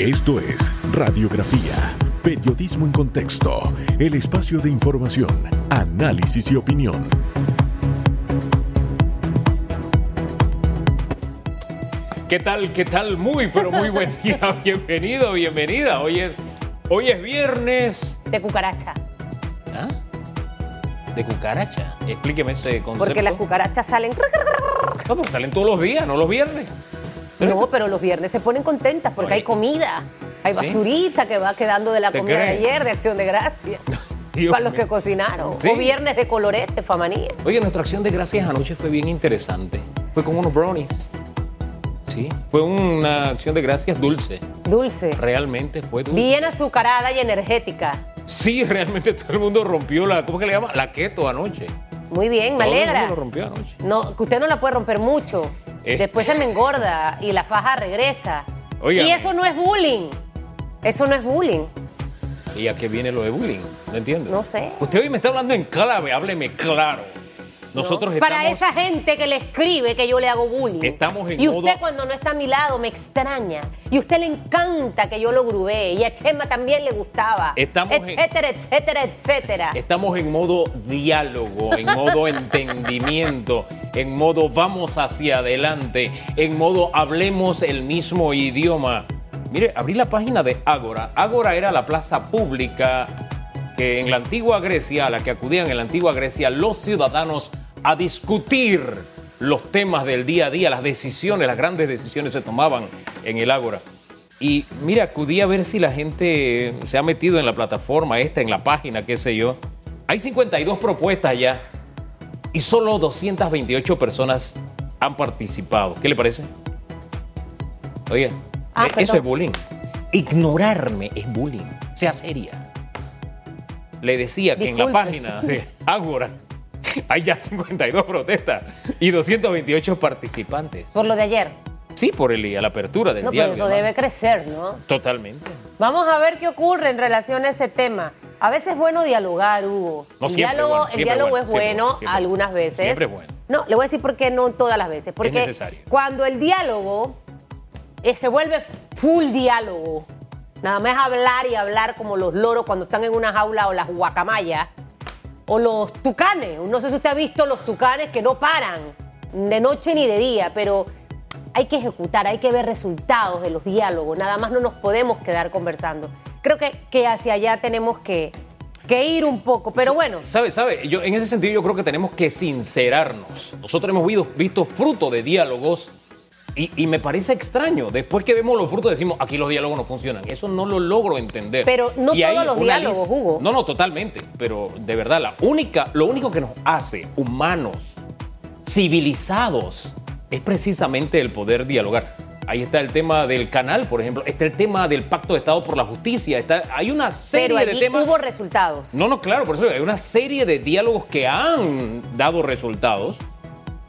Esto es Radiografía, Periodismo en Contexto, el espacio de información, análisis y opinión. ¿Qué tal? ¿Qué tal? Muy, pero muy buen día. Bienvenido, bienvenida. Hoy es, hoy es viernes. De cucaracha. ¿Ah? ¿De cucaracha? Explíqueme ese concepto. Porque las cucarachas salen. No, porque salen todos los días, no los viernes. No, pero los viernes se ponen contentas porque hay comida. Hay ¿Sí? basurita que va quedando de la ¿Te comida de ayer, de Acción de Gracia. Dios para los mío. que cocinaron. ¿Sí? O viernes de colorete, famanía. Oye, nuestra acción de gracias anoche fue bien interesante. Fue con unos brownies. Sí, fue una acción de gracias dulce. Dulce. Realmente fue dulce. Bien azucarada y energética. Sí, realmente todo el mundo rompió la, ¿cómo que le llama? La keto anoche. Muy bien, me Todo el alegra. mundo lo rompió anoche. No, que usted no la puede romper mucho. Eh. Después se me engorda y la faja regresa. Y eso no es bullying. Eso no es bullying. ¿Y a qué viene lo de bullying? No entiendo. No sé. Usted hoy me está hablando en clave, hábleme claro. Nosotros Para esa gente que le escribe que yo le hago bullying. Estamos en y usted modo- cuando no está a mi lado me extraña. Y a usted le encanta que yo lo grubee. Y a Chema también le gustaba. Estamos en- etcétera, etcétera, etcétera. Estamos en modo diálogo, en modo entendimiento, en modo vamos hacia adelante, en modo hablemos el mismo idioma. Mire, abrí la página de Ágora. Ágora era la plaza pública que en la antigua Grecia, a la que acudían en la antigua Grecia los ciudadanos a discutir los temas del día a día, las decisiones, las grandes decisiones se tomaban en el Ágora. Y mira, acudí a ver si la gente se ha metido en la plataforma esta, en la página, qué sé yo. Hay 52 propuestas ya y solo 228 personas han participado. ¿Qué le parece? Oye, Ah, eso perdón. es bullying. Ignorarme es bullying. Sea seria. Le decía que en la página de Ágora hay ya 52 protestas y 228 participantes. Por lo de ayer. Sí, por el, la apertura del No, pero diálogo. eso debe crecer, ¿no? Totalmente. Vamos a ver qué ocurre en relación a ese tema. A veces es bueno dialogar, Hugo. No, el siempre diálogo, bueno, el siempre diálogo bueno, es bueno algunas veces. Siempre es bueno. No, le voy a decir por qué no todas las veces. Porque necesario. cuando el diálogo eh, se vuelve full diálogo, nada más hablar y hablar como los loros cuando están en una jaula o las guacamayas, o los tucanes. No sé si usted ha visto los tucanes que no paran de noche ni de día, pero hay que ejecutar, hay que ver resultados de los diálogos. Nada más no nos podemos quedar conversando. Creo que, que hacia allá tenemos que, que ir un poco, pero bueno. ¿Sabe, sabe? Yo, en ese sentido yo creo que tenemos que sincerarnos. Nosotros hemos visto, visto fruto de diálogos y, y me parece extraño. Después que vemos los frutos decimos, aquí los diálogos no funcionan. Eso no lo logro entender. Pero no Y todos los diálogos, Hugo. No, no, totalmente. Pero de verdad, la única, lo único que nos hace humanos, civilizados, es precisamente el poder dialogar. Ahí está el tema del canal, por ejemplo. Está el tema del pacto de Estado por la justicia. Está, hay una serie Pero de temas. hubo resultados. No, no, claro, por eso hay una serie de diálogos que han dado resultados.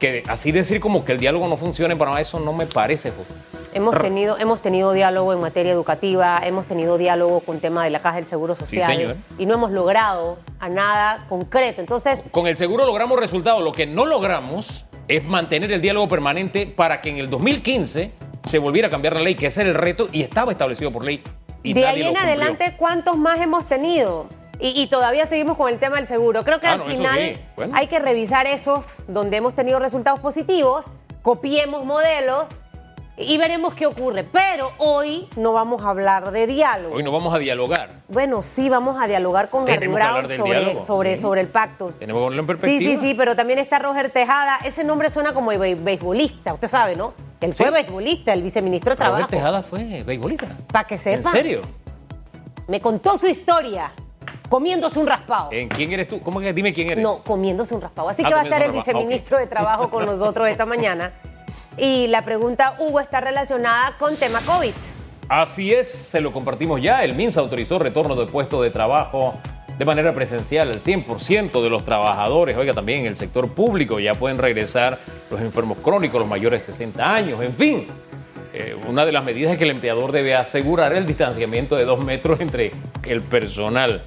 Que así decir como que el diálogo no funciona para eso no me parece, José. Hemos tenido, hemos tenido diálogo en materia educativa, hemos tenido diálogo con tema de la Caja del Seguro Social señor. y no hemos logrado a nada concreto. Entonces, Con el seguro logramos resultados. Lo que no logramos es mantener el diálogo permanente para que en el 2015 se volviera a cambiar la ley, que ese era el reto y estaba establecido por ley. Y de nadie ahí lo en cumplió. adelante, ¿cuántos más hemos tenido? Y, y todavía seguimos con el tema del seguro. Creo que Ah, al no, final sí. Bueno. hay que revisar esos donde hemos tenido resultados positivos, copiemos modelos y veremos qué ocurre. Pero hoy no vamos a hablar de diálogo. Hoy no vamos a dialogar. Bueno, sí, vamos a dialogar con Harry Brown sobre, diálogo, sobre, sí. sobre el pacto. Tenemos que ponerlo en Sí, perspectiva. sí, sí, pero también está Roger Tejada. Ese nombre suena como be- beisbolista, usted sabe, ¿no? Él fue Sí. beisbolista, el viceministro de Roger Trabajo. Tejada fue beisbolista. Para que ¿En sepa. serio? Me contó su historia comiéndose un raspado. ¿En quién eres tú? ¿Cómo que dime quién eres? No, comiéndose un raspado. Así Ah, que va a estar el viceministro de Trabajo con nosotros esta mañana. Y la pregunta, Hugo, está relacionada con tema COVID. Así es, se lo compartimos ya. El MINSA autorizó retorno de puestos de trabajo de manera presencial al 100% de los trabajadores. Oiga, también en el sector público ya pueden regresar los enfermos crónicos, los mayores de 60 años, en fin. Eh, una de las medidas es que el empleador debe asegurar el distanciamiento de dos metros entre el personal.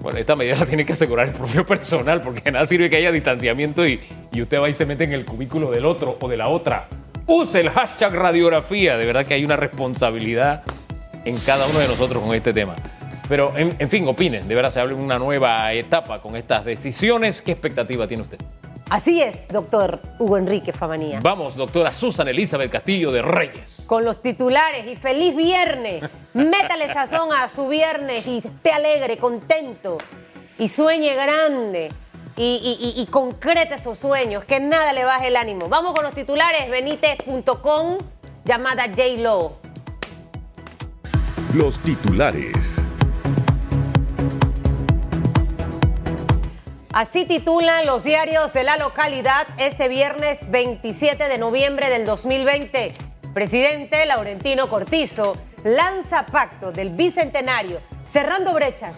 Bueno, esta medida la tiene que asegurar el propio personal, porque nada sirve que haya distanciamiento y, y usted va y se mete en el cubículo del otro o de la otra. Use el hashtag radiografía, de verdad que hay una responsabilidad en cada uno de nosotros con este tema. Pero, en, en fin, opinen, de verdad se abre una nueva etapa con estas decisiones. ¿Qué expectativa tiene usted? Así es, doctor Hugo Enrique Famanía. Vamos, doctora Susan Elizabeth Castillo de Reyes. Con los titulares y feliz viernes. Métale sazón a su viernes y esté alegre, contento y sueñe grande y, y, y, concrete esos sueños, que nada le baje el ánimo. Vamos con los titulares, benítez.com, llamada J-Lo. Los titulares. Así titulan los diarios de la localidad este viernes 27 de noviembre del 2020. Presidente Laurentino Cortizo lanza pacto del bicentenario, cerrando brechas.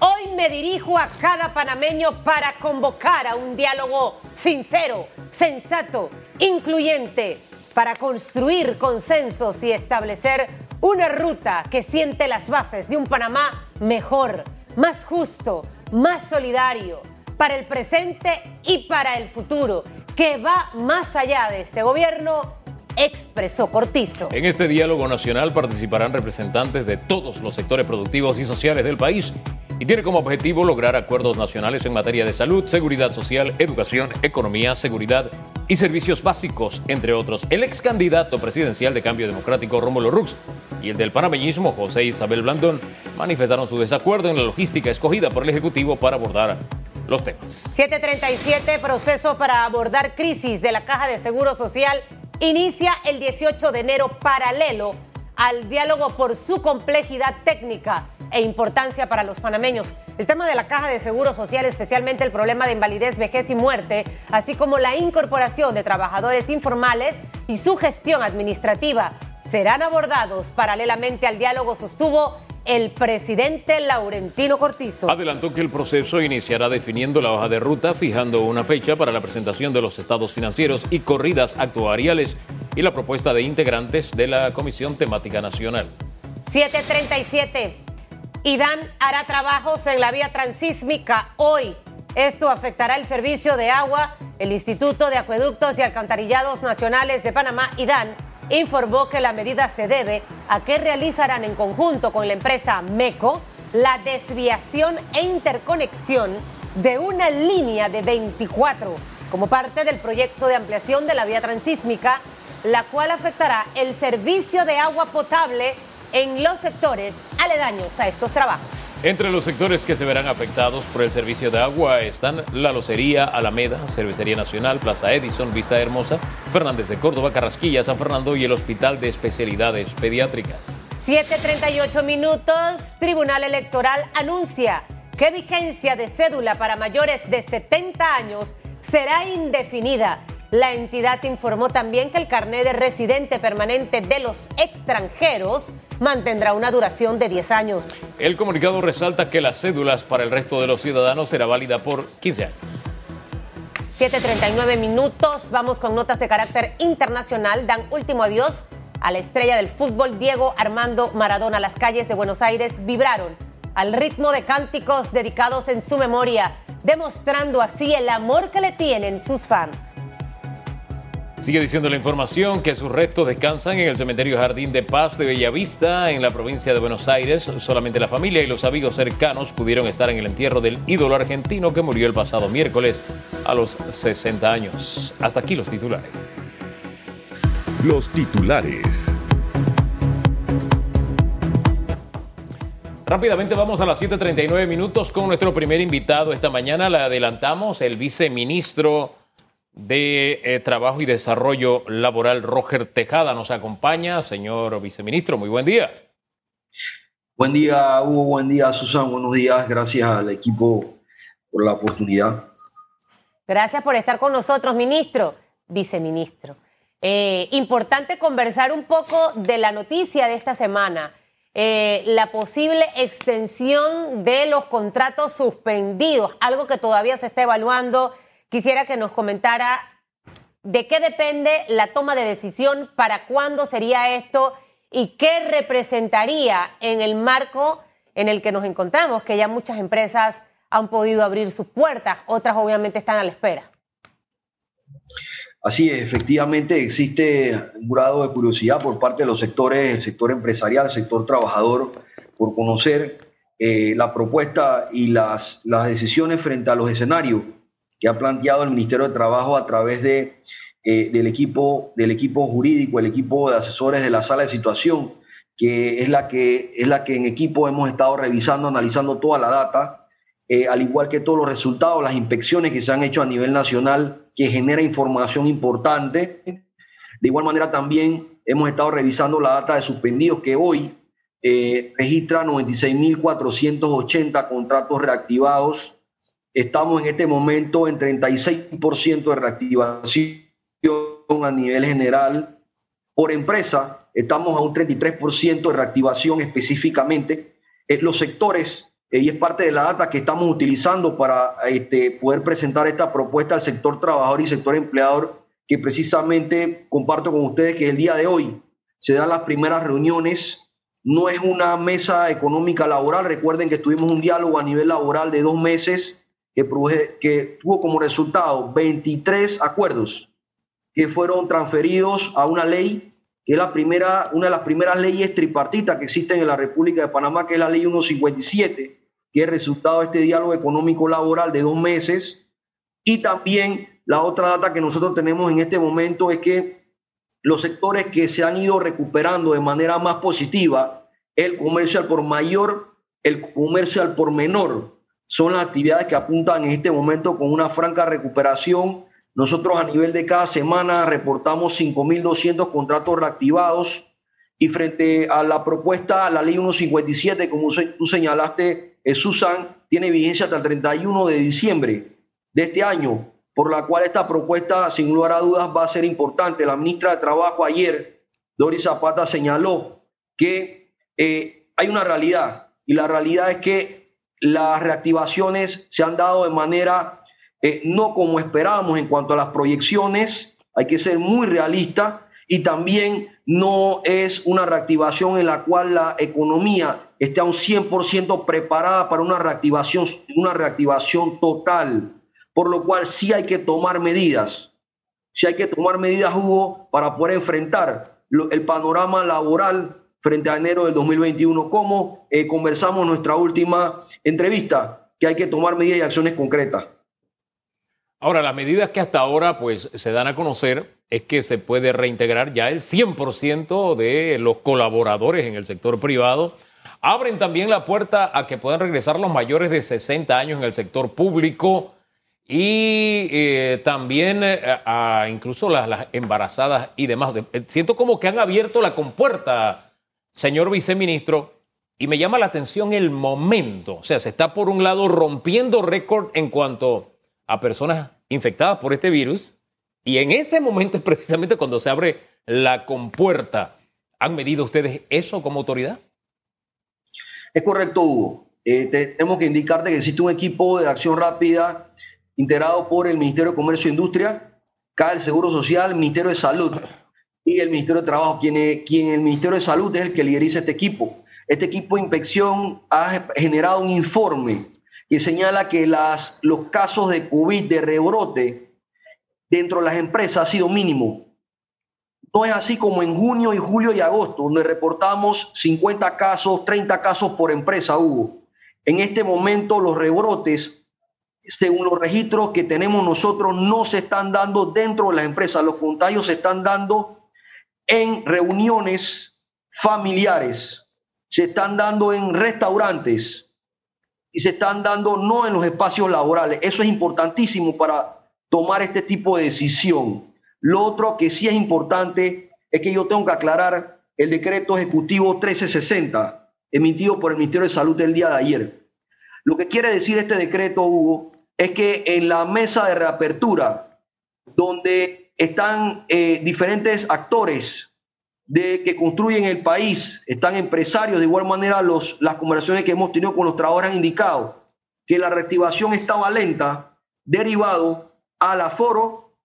Hoy me dirijo a cada panameño para convocar a un diálogo sincero, sensato, incluyente, para construir consensos y establecer una ruta que siente las bases de un Panamá mejor, más justo, más solidario para el presente y para el futuro, que va más allá de este gobierno, expresó Cortizo. En este diálogo nacional participarán representantes de todos los sectores productivos y sociales del país y tiene como objetivo lograr acuerdos nacionales en materia de salud, seguridad social, educación, economía, seguridad y servicios básicos, entre otros. El ex candidato presidencial de Cambio Democrático, Rómulo Rux, y el del panameñismo, José Isabel Blandón, manifestaron su desacuerdo en la logística escogida por el Ejecutivo para abordar los temas. 737, proceso para abordar crisis de la Caja de Seguro Social, inicia el 18 de enero paralelo al diálogo por su complejidad técnica e importancia para los panameños. El tema de la caja de seguro social, especialmente el problema de invalidez, vejez y muerte, así como la incorporación de trabajadores informales y su gestión administrativa, serán abordados paralelamente al diálogo, sostuvo el presidente Laurentino Cortizo. Adelantó que el proceso iniciará definiendo la hoja de ruta, fijando una fecha para la presentación de los estados financieros y corridas actuariales y la propuesta de integrantes de la Comisión Temática Nacional. 737. IDAN hará trabajos en la vía transísmica hoy. Esto afectará el servicio de agua. El Instituto de Acueductos y Alcantarillados Nacionales de Panamá, IDAN, informó que la medida se debe a que realizarán en conjunto con la empresa MECO la desviación e interconexión de una línea de 24 como parte del proyecto de ampliación de la vía transísmica, la cual afectará el servicio de agua potable en los sectores aledaños a estos trabajos. Entre los sectores que se verán afectados por el servicio de agua están la Locería, Alameda, Cervecería Nacional, Plaza Edison, Vista Hermosa, Fernández de Córdoba, Carrasquilla, San Fernando y el Hospital de Especialidades Pediátricas. 7.38 minutos, Tribunal Electoral anuncia que vigencia de cédula para mayores de 70 años será indefinida la entidad informó también que el carnet de residente permanente de los extranjeros mantendrá una duración de 10 años. El comunicado resalta que las cédulas para el resto de los ciudadanos será válida por 15 años. 7.39 minutos, vamos con notas de carácter internacional. Dan último adiós a la estrella del fútbol Diego Armando Maradona. Las calles de Buenos Aires vibraron al ritmo de cánticos dedicados en su memoria, demostrando así el amor que le tienen sus fans. Sigue diciendo la información que sus restos descansan en el cementerio Jardín de Paz de Bellavista, en la provincia de Buenos Aires. Solamente la familia y los amigos cercanos pudieron estar en el entierro del ídolo argentino que murió el pasado miércoles a los 60 años. Hasta aquí los titulares. Los titulares. Rápidamente vamos a las 7.39 minutos con nuestro primer invitado esta mañana. Le adelantamos el viceministro de eh, Trabajo y Desarrollo Laboral, Roger Tejada, nos acompaña. Señor viceministro, muy buen día. Buen día, Hugo. Buen día, Susan. Buenos días. Gracias al equipo por la oportunidad. Gracias por estar con nosotros, ministro, viceministro. Eh, importante conversar un poco de la noticia de esta semana. Eh, la posible extensión de los contratos suspendidos, algo que todavía se está evaluando Quisiera que nos comentara de qué depende la toma de decisión, para cuándo sería esto y qué representaría en el marco en el que nos encontramos, que ya muchas empresas han podido abrir sus puertas, otras obviamente están a la espera. Así es, efectivamente existe un grado de curiosidad por parte de los sectores, el sector empresarial, el sector trabajador, por conocer eh, la propuesta y las, las decisiones frente a los escenarios que ha planteado el Ministerio de Trabajo a través de, eh, del, equipo, del equipo jurídico, el equipo de asesores de la sala de situación, que es la que, es la que en equipo hemos estado revisando, analizando toda la data, eh, al igual que todos los resultados, las inspecciones que se han hecho a nivel nacional que genera información importante. De igual manera también hemos estado revisando la data de suspendidos que hoy eh, registra 96.480 contratos reactivados. Estamos en este momento en 36% de reactivación a nivel general. Por empresa, estamos a un 33% de reactivación específicamente. en los sectores eh, y es parte de la data que estamos utilizando para este, poder presentar esta propuesta al sector trabajador y sector empleador, que precisamente comparto con ustedes que el día de hoy se dan las primeras reuniones. No es una mesa económica laboral. Recuerden que tuvimos un diálogo a nivel laboral de dos meses que, que tuvo como resultado 23 acuerdos que fueron transferidos a una ley que es la primera, una de las primeras leyes tripartitas que existen en la República de Panamá, que es la ley 157, que es resultado de este diálogo económico laboral de dos meses. Y también la otra data que nosotros tenemos en este momento es que los sectores que se han ido recuperando de manera más positiva, el comercio al por mayor, el comercio al por menor, son las actividades que apuntan en este momento con una franca recuperación nosotros a nivel de cada semana reportamos 5.200 contratos reactivados y frente a la propuesta, la ley 157, como tú señalaste, eh, Susan, tiene vigencia hasta el 31 de diciembre de este año, por la cual esta propuesta, sin lugar a dudas, va a ser importante. La ministra de Trabajo ayer, Doris Zapata, señaló que eh, hay una realidad y la realidad es que las reactivaciones se han dado de manera eh, no como esperábamos en cuanto a las proyecciones, hay que ser muy realista y también no es una reactivación en la cual la economía esté a un 100% preparada para una reactivación, una reactivación total, por lo cual sí hay que tomar medidas, sí hay que tomar medidas, Hugo, para poder enfrentar el panorama laboral frente a enero del 2021, como eh, conversamos en nuestra última entrevista, que hay que tomar medidas y acciones concretas. Ahora, las medidas que hasta ahora pues, se dan a conocer es que se puede reintegrar ya el 100% de los colaboradores en el sector privado. Abren también la puerta a que puedan regresar los mayores de 60 años en el sector público y eh, también eh, a incluso las, embarazadas y demás. Siento como que han abierto la compuerta, señor viceministro, y me llama la atención el momento. O sea, se está por un lado rompiendo récord en cuanto a personas infectadas por este virus y en ese momento es precisamente cuando se abre la compuerta. ¿Han medido ustedes eso como autoridad? Es correcto, Hugo. Eh, tenemos que indicarte que existe un equipo de acción rápida integrado por el Ministerio de Comercio e Industria, CAE, el Seguro Social, Ministerio de Salud y el Ministerio de Trabajo, quien, quien el Ministerio de Salud es el que lideriza este equipo. Este equipo de inspección ha generado un informe que señala que las, los casos de COVID, de rebrote, dentro de las empresas ha sido mínimo. No es así como en junio y julio y agosto, donde reportamos 50 casos, 30 casos por empresa hubo. En este momento los rebrotes, según los registros que tenemos nosotros, no se están dando dentro de las empresas. Los contagios se están dando en reuniones familiares, se están dando en restaurantes, y se están dando no en los espacios laborales. Eso es importantísimo para tomar este tipo de decisión. Lo otro que sí es importante es que yo tengo que aclarar el decreto ejecutivo 1360 emitido por el Ministerio de Salud el día de ayer. Lo que quiere decir este decreto, Hugo, es que en la mesa de reapertura, donde están eh, diferentes actores de que construyen el país, están empresarios, de igual manera los, las conversaciones que hemos tenido con los trabajadores han indicado que la reactivación estaba lenta, derivado al aforo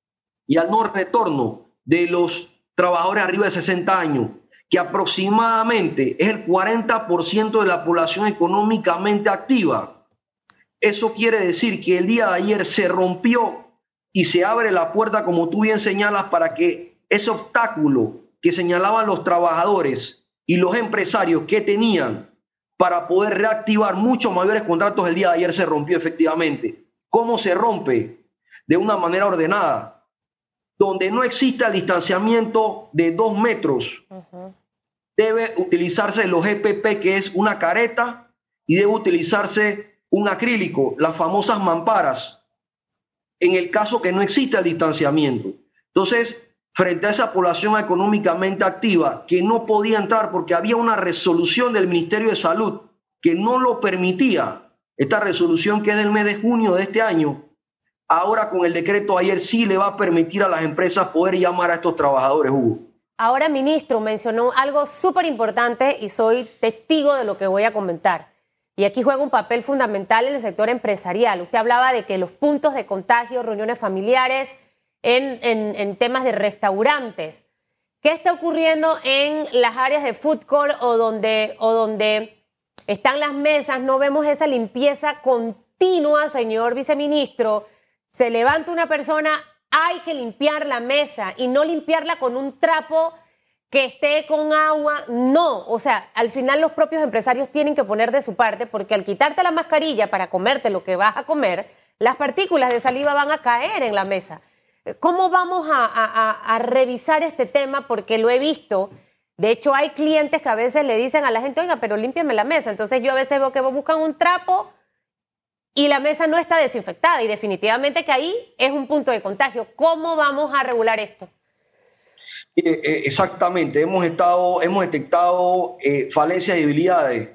y al no retorno de los trabajadores arriba de 60 años, que aproximadamente es el 40% de la población económicamente activa. Eso quiere decir que el día de ayer se rompió y se abre la puerta, como tú bien señalas, para que ese obstáculo que señalaban los trabajadores y los empresarios que tenían para poder reactivar muchos mayores contratos el día de ayer se rompió efectivamente. ¿Cómo se rompe? De una manera ordenada, donde no exista el distanciamiento de dos metros. Debe utilizarse los EPP, que es una careta, y debe utilizarse un acrílico, las famosas mamparas, en el caso que no exista distanciamiento. Entonces, frente a esa población económicamente activa que no podía entrar porque había una resolución del Ministerio de Salud que no lo permitía. Esta resolución que es del mes de junio de este año, ahora con el decreto ayer sí le va a permitir a las empresas poder llamar a estos trabajadores, Hugo. Ahora, ministro, mencionó algo súper importante y soy testigo de lo que voy a comentar. Y aquí juega un papel fundamental en el sector empresarial. Usted hablaba de que los puntos de contagio, reuniones familiares, en, temas de restaurantes. ¿Qué está ocurriendo en las áreas de food court o donde, o donde están las mesas? No vemos esa limpieza continua, señor viceministro. Se levanta una persona, hay que limpiar la mesa y no limpiarla con un trapo que esté con agua. No, o sea, al final los propios empresarios tienen que poner de su parte porque al quitarte la mascarilla para comerte lo que vas a comer, las partículas de saliva van a caer en la mesa. ¿Cómo vamos a, revisar este tema? Porque lo he visto. De hecho, hay clientes que a veces le dicen a la gente, oiga, pero límpiame la mesa. Entonces yo a veces veo que buscan un trapo y la mesa no está desinfectada. Y definitivamente que ahí es un punto de contagio. ¿Cómo vamos a regular esto? Eh, exactamente. Hemos, estado, hemos detectado eh, falencias y debilidades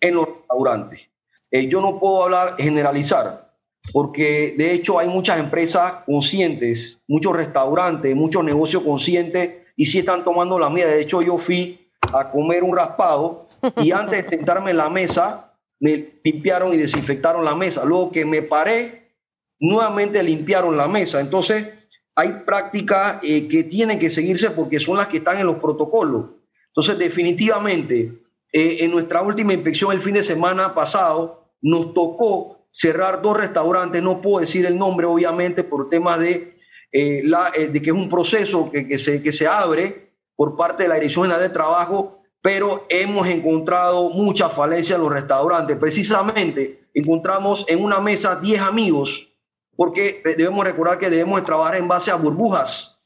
en los restaurantes. Eh, yo no puedo hablar, generalizar, porque de hecho hay muchas empresas conscientes, muchos restaurantes, muchos negocios conscientes y sí están tomando la medida. De hecho, yo fui a comer un raspado y antes de sentarme en la mesa, me limpiaron y desinfectaron la mesa. Luego que me paré, nuevamente limpiaron la mesa. Entonces, hay prácticas eh, que tienen que seguirse porque son las que están en los protocolos. Entonces, definitivamente, eh, en nuestra última inspección el fin de semana pasado, nos tocó cerrar dos restaurantes, no puedo decir el nombre obviamente por temas de, eh, la, de que es un proceso que, que, se, que se abre por parte de la Dirección General de Trabajo, pero hemos encontrado mucha falencia en los restaurantes. Precisamente encontramos en una mesa 10 amigos, porque debemos recordar que debemos trabajar en base a burbujas,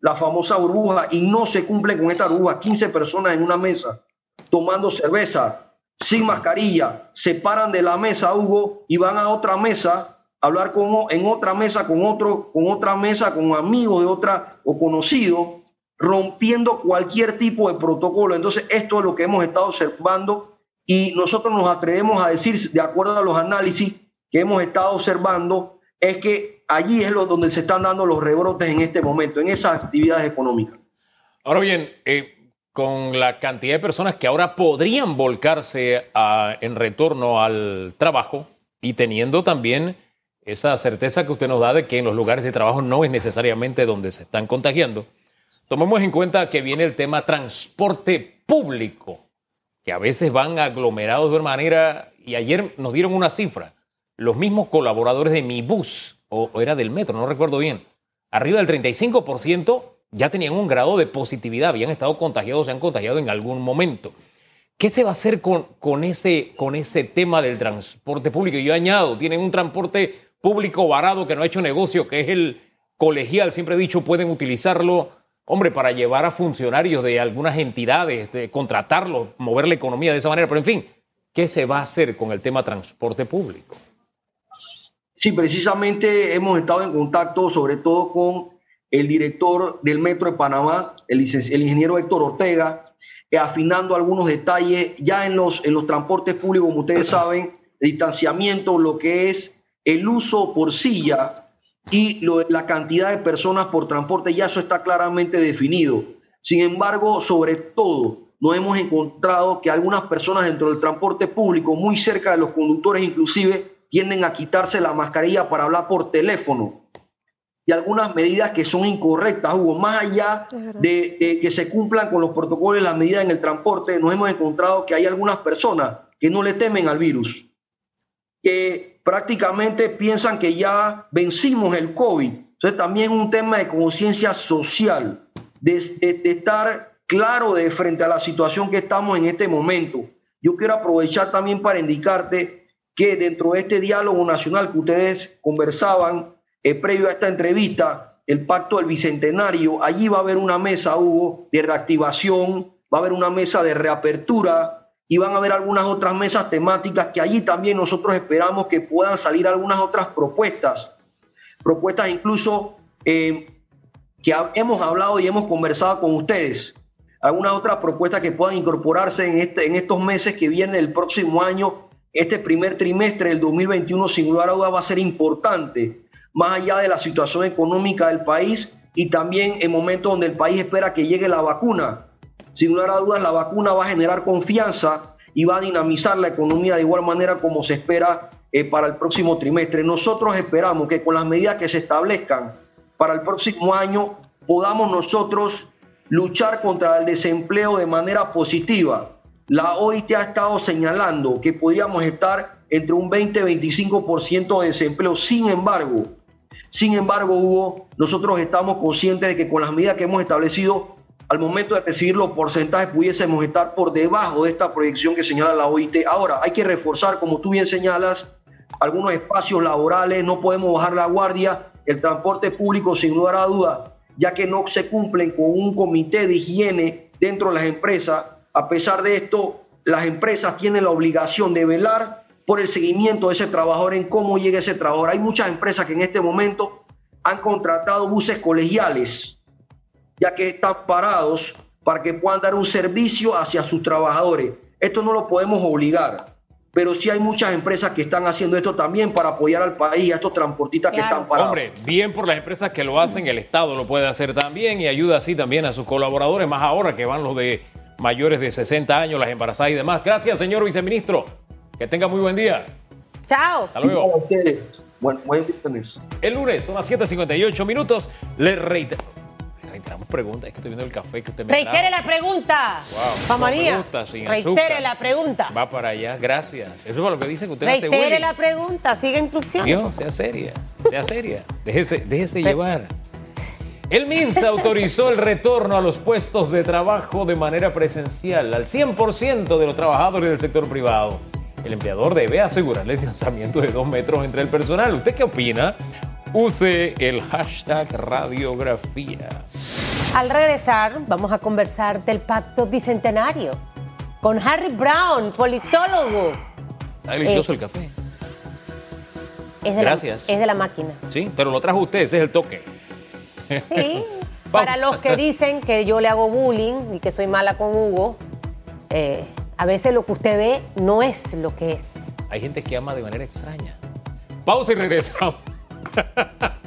la famosa burbuja, y no se cumple con esta burbuja, 15 personas en una mesa tomando cerveza, sin mascarilla, se paran de la mesa, Hugo, y van a otra mesa, a hablar con, en otra mesa con otro, con otra mesa, con amigos de otra o conocidos, rompiendo cualquier tipo de protocolo. Entonces, esto es lo que hemos estado observando y nosotros nos atrevemos a decir, de acuerdo a los análisis que hemos estado observando, es que allí es donde se están dando los rebrotes en este momento, en esas actividades económicas. Ahora bien, eh, con la cantidad de personas que ahora podrían volcarse en retorno al trabajo y teniendo también esa certeza que usted nos da de que en los lugares de trabajo no es necesariamente donde se están contagiando. Tomemos en cuenta que viene el tema transporte público, que a veces van aglomerados de una manera, y ayer nos dieron una cifra, los mismos colaboradores de mi bus, o, era del metro, no recuerdo bien, arriba del 35% ya tenían un grado de positividad, habían estado contagiados, se han contagiado en algún momento. ¿Qué se va a hacer con, con, ese, con ese tema del transporte público? Yo añado, tienen un transporte público varado que no ha hecho negocio, que es el colegial, siempre he dicho, pueden utilizarlo, hombre, para llevar a funcionarios de algunas entidades, de contratarlos, mover la economía de esa manera, pero en fin, ¿qué se va a hacer con el tema transporte público? Sí, precisamente hemos estado en contacto sobre todo con el director del Metro de Panamá, el, ingeniero Héctor Ortega, eh, afinando algunos detalles ya en los, en los transportes públicos, como ustedes saben, distanciamiento, lo que es el uso por silla y la cantidad de personas por transporte, ya eso está claramente definido. Sin embargo, sobre todo, nos hemos encontrado que algunas personas dentro del transporte público, muy cerca de los conductores inclusive, tienden a quitarse la mascarilla para hablar por teléfono y algunas medidas que son incorrectas, Hugo. Más allá de, que se cumplan con los protocolos y las medidas en el transporte, nos hemos encontrado que hay algunas personas que no le temen al virus, que prácticamente piensan que ya vencimos el COVID Entonces también es un tema de conciencia social, de, de, estar claro de frente a la situación que estamos en este momento. Yo quiero aprovechar también para indicarte que dentro de este diálogo nacional que ustedes conversaban eh, previo a esta entrevista, el pacto del bicentenario, allí va a haber una mesa, Hugo, de reactivación, va a haber una mesa de reapertura y van a haber algunas otras mesas temáticas que allí también nosotros esperamos que puedan salir algunas otras propuestas, propuestas incluso eh, que hemos hablado y hemos conversado con ustedes, algunas otras propuestas que puedan incorporarse en, este, en estos meses que vienen el próximo año. Este primer trimestre del 2021, sin lugar a dudas, va a ser importante, más allá de la situación económica del país y también en momentos donde el país espera que llegue la vacuna. Sin lugar a dudas, la vacuna va a generar confianza y va a dinamizar la economía de igual manera como se espera eh, para el próximo trimestre. Nosotros esperamos que con las medidas que se establezcan para el próximo año podamos nosotros luchar contra el desempleo de manera positiva. La OIT ha estado señalando que podríamos estar entre un 20 y 25% de desempleo. Sin embargo, sin embargo, Hugo, nosotros estamos conscientes de que con las medidas que hemos establecido, al momento de recibir los porcentajes, pudiésemos estar por debajo de esta proyección que señala la OIT. Ahora, hay que reforzar, como tú bien señalas, algunos espacios laborales, no podemos bajar la guardia. El transporte público, sin lugar a duda, ya que no se cumplen con un comité de higiene dentro de las empresas. A pesar de esto, las empresas tienen la obligación de velar por el seguimiento de ese trabajador, en cómo llega ese trabajador. Hay muchas empresas que en este momento han contratado buses colegiales, ya que están parados para que puedan dar un servicio hacia sus trabajadores. Esto no lo podemos obligar pero sí hay muchas empresas que están haciendo esto también para apoyar al país, a estos transportistas que están parados. Hombre, bien por las empresas que lo hacen, el Estado lo puede hacer también y ayuda así también a sus colaboradores, más ahora que van los de mayores de 60 años, las embarazadas y demás. Gracias, señor viceministro. Que tenga muy buen día. Chao. Hasta luego. A ustedes. Buen, El lunes son las 7.58 minutos. Le reitero reiteramos preguntas. Es que estoy viendo el café que usted me Reitere la pregunta. Wow. María. Reitere la pregunta. Va para allá. Gracias. Eso es lo que dice que usted Reitere la pregunta. Sigue instrucciones. Dios, sea seria. Sea seria. Déjese, déjese llevar. El MINSA autorizó el retorno a los puestos de trabajo de manera presencial al 100% de los trabajadores del sector privado. El empleador debe asegurarle el distanciamiento de dos metros entre el personal. ¿Usted qué opina? Use el hashtag radiografía. Al regresar, vamos a conversar del pacto bicentenario con Harry Brown, politólogo. Está delicioso el café. Es de Gracias. La, es de la máquina. Sí, pero lo trajo usted, ese es el toque. Sí. Para los que dicen que yo le hago bullying y que soy mala con Hugo, eh, a veces lo que usted ve no es lo que es. Hay gente que ama de manera extraña. Pausa y regresamos.